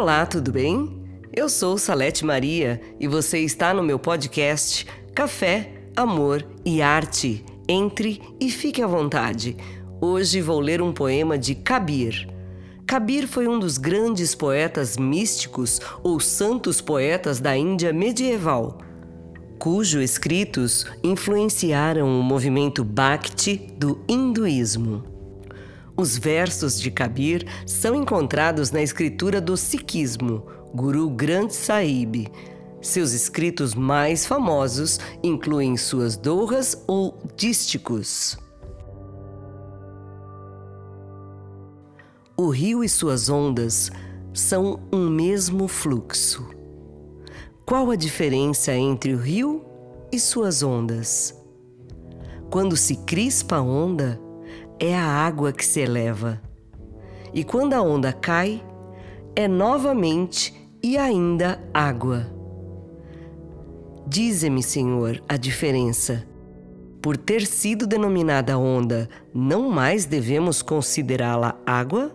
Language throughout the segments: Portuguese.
Olá, tudo bem? Eu sou Salete Maria e você está no meu podcast Café, Amor e Arte. Entre e fique à vontade. Hoje vou ler um poema de Kabir. Kabir foi um dos grandes poetas místicos ou santos poetas da Índia medieval, cujos escritos influenciaram o movimento Bhakti do hinduísmo. Os versos de Kabir são encontrados na escritura do Sikhismo, Guru Granth Sahib. Seus escritos mais famosos incluem suas dohas ou dísticos. O rio e suas ondas são um mesmo fluxo. Qual a diferença entre o rio e suas ondas? Quando se crispa a onda, é a água que se eleva. E quando a onda cai, é novamente e ainda água. Dize-me, Senhor, a diferença. Por ter sido denominada onda, não mais devemos considerá-la água?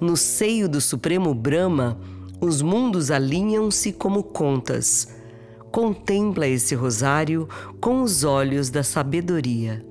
No seio do Supremo Brahma, os mundos alinham-se como contas. Contempla esse rosário com os olhos da sabedoria.